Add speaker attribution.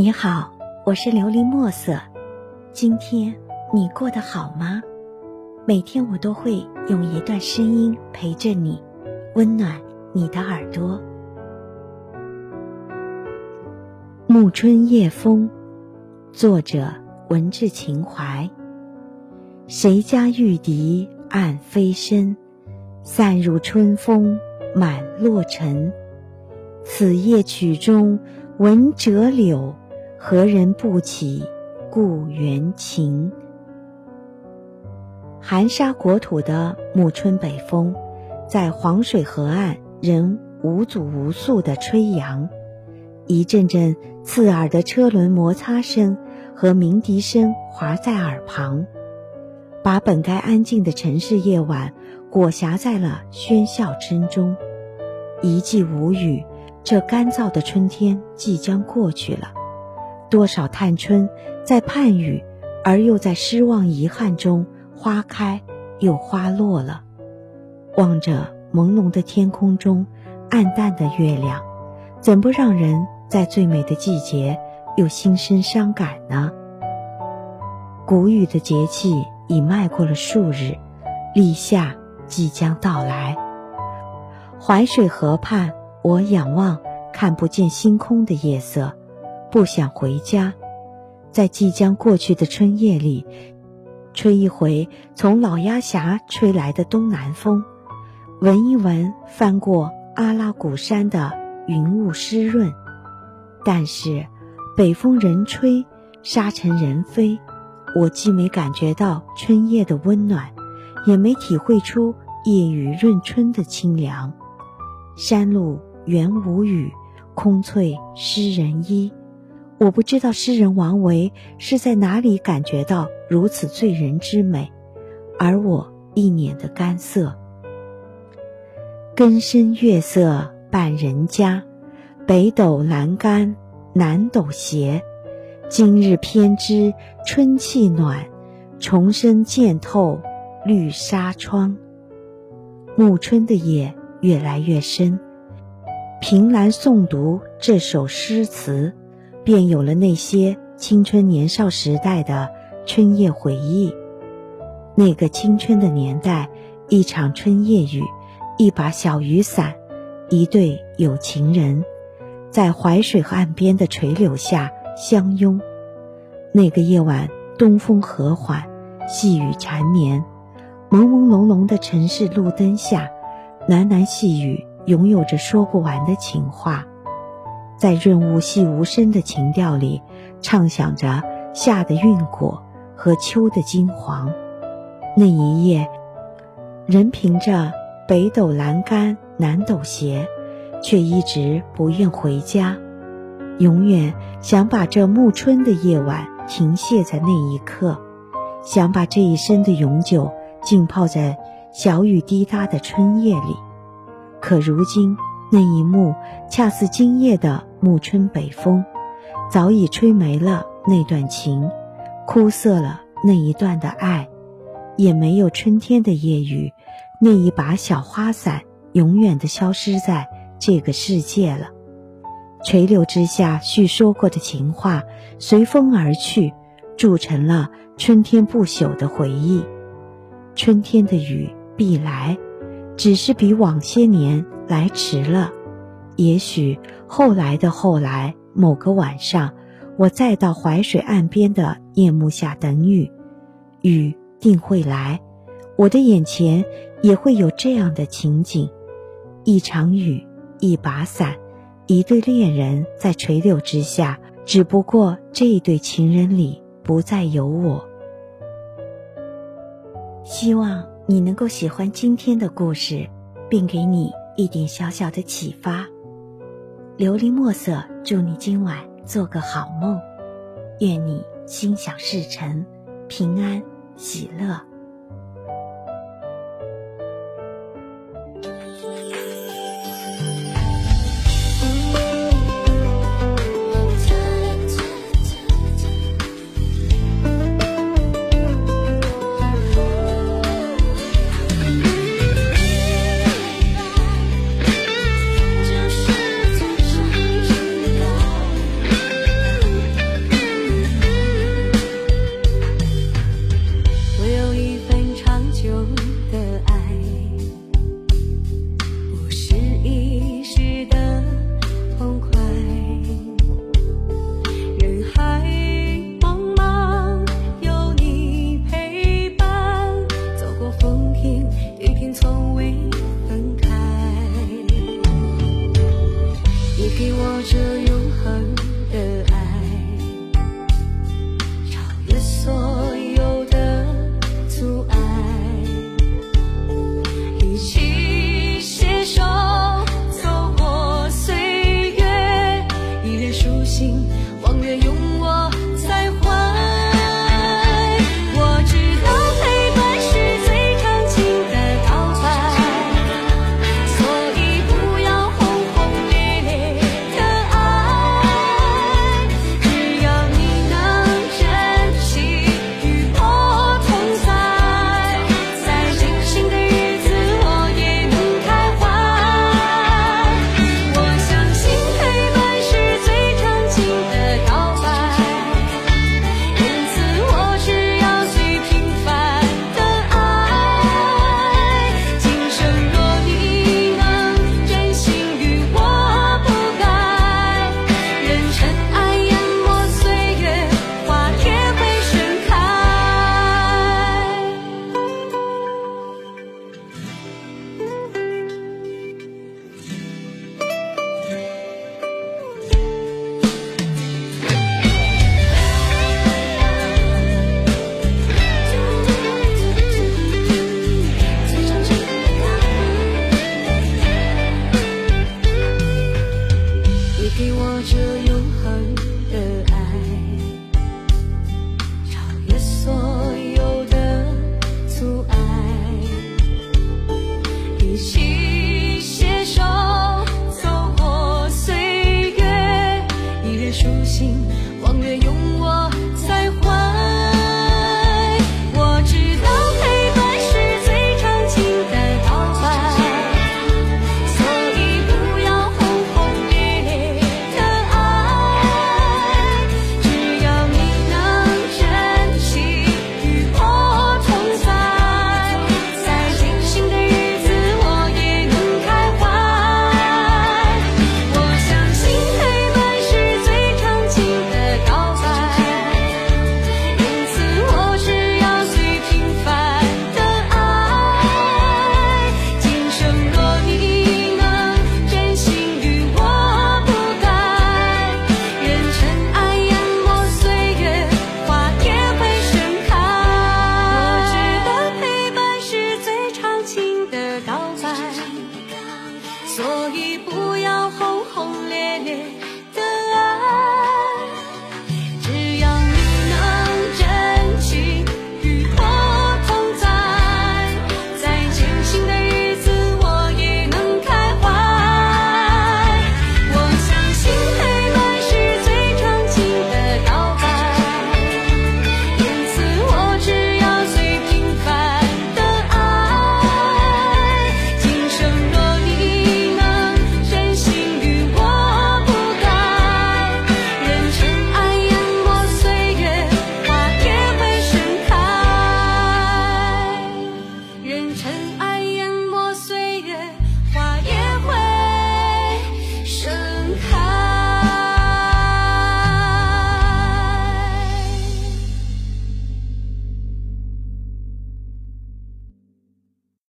Speaker 1: 你好，我是琉璃墨色。今天你过得好吗？每天我都会用一段声音陪着你，温暖你的耳朵。《暮春夜风》，作者文志情怀。谁家玉笛暗飞声，散入春风满洛城。此夜曲中闻折柳，何人不起故园情？含沙国土的暮春北风，在黄水河岸仍无阻无束地吹扬，一阵阵刺耳的车轮摩擦声和鸣笛声划在耳旁，把本该安静的城市夜晚裹挟在了喧嚣之中，一季无雨。这干燥的春天即将过去了，多少探春在盼雨，而又在失望遗憾中花开又花落了。望着朦胧的天空中暗淡的月亮，怎不让人在最美的季节又心生伤感呢？谷雨的节气已迈过了数日，立夏即将到来。淮水河畔。我仰望看不见星空的夜色，不想回家，在即将过去的春夜里，吹一回从老鸭峡吹来的东南风，闻一闻翻过阿拉古山的云雾湿润。但是，北风人吹，沙尘人飞，我既没感觉到春夜的温暖，也没体会出夜雨润春的清凉。山路。原无雨，空翠湿人衣。我不知道诗人王维是在哪里感觉到如此醉人之美，而我一脸的干涩。更深月色半人家，北斗阑干南斗斜。今日偏知春气暖，重生渐透绿纱窗。暮春的夜越来越深。凭栏诵读这首诗词，便有了那些青春年少时代的春夜回忆。那个青春的年代，一场春夜雨，一把小雨伞，一对有情人，在淮水河岸边的垂柳下相拥。那个夜晚，东风和缓，细雨缠绵，朦朦胧胧的城市路灯下，喃喃细语。拥有着说不完的情话，在润物细无声的情调里，畅想着夏的韵果和秋的金黄。那一夜，人凭着北斗阑干南斗斜，却一直不愿回家，永远想把这暮春的夜晚停歇在那一刻，想把这一生的永久浸泡在小雨滴答的春夜里。可如今，那一幕恰似今夜的暮春北风，早已吹没了那段情，枯涩了那一段的爱，也没有春天的夜雨，那一把小花伞永远的消失在这个世界了。垂柳之下叙说过的情话，随风而去，铸成了春天不朽的回忆。春天的雨必来。只是比往些年来迟了，也许后来的后来，某个晚上，我再到淮水岸边的夜幕下等雨，雨定会来，我的眼前也会有这样的情景：一场雨，一把伞，一对恋人在垂柳之下，只不过这一对情人里不再有我。希望。你能够喜欢今天的故事，并给你一点小小的启发。琉璃墨色，祝你今晚做个好梦，愿你心想事成，平安喜乐。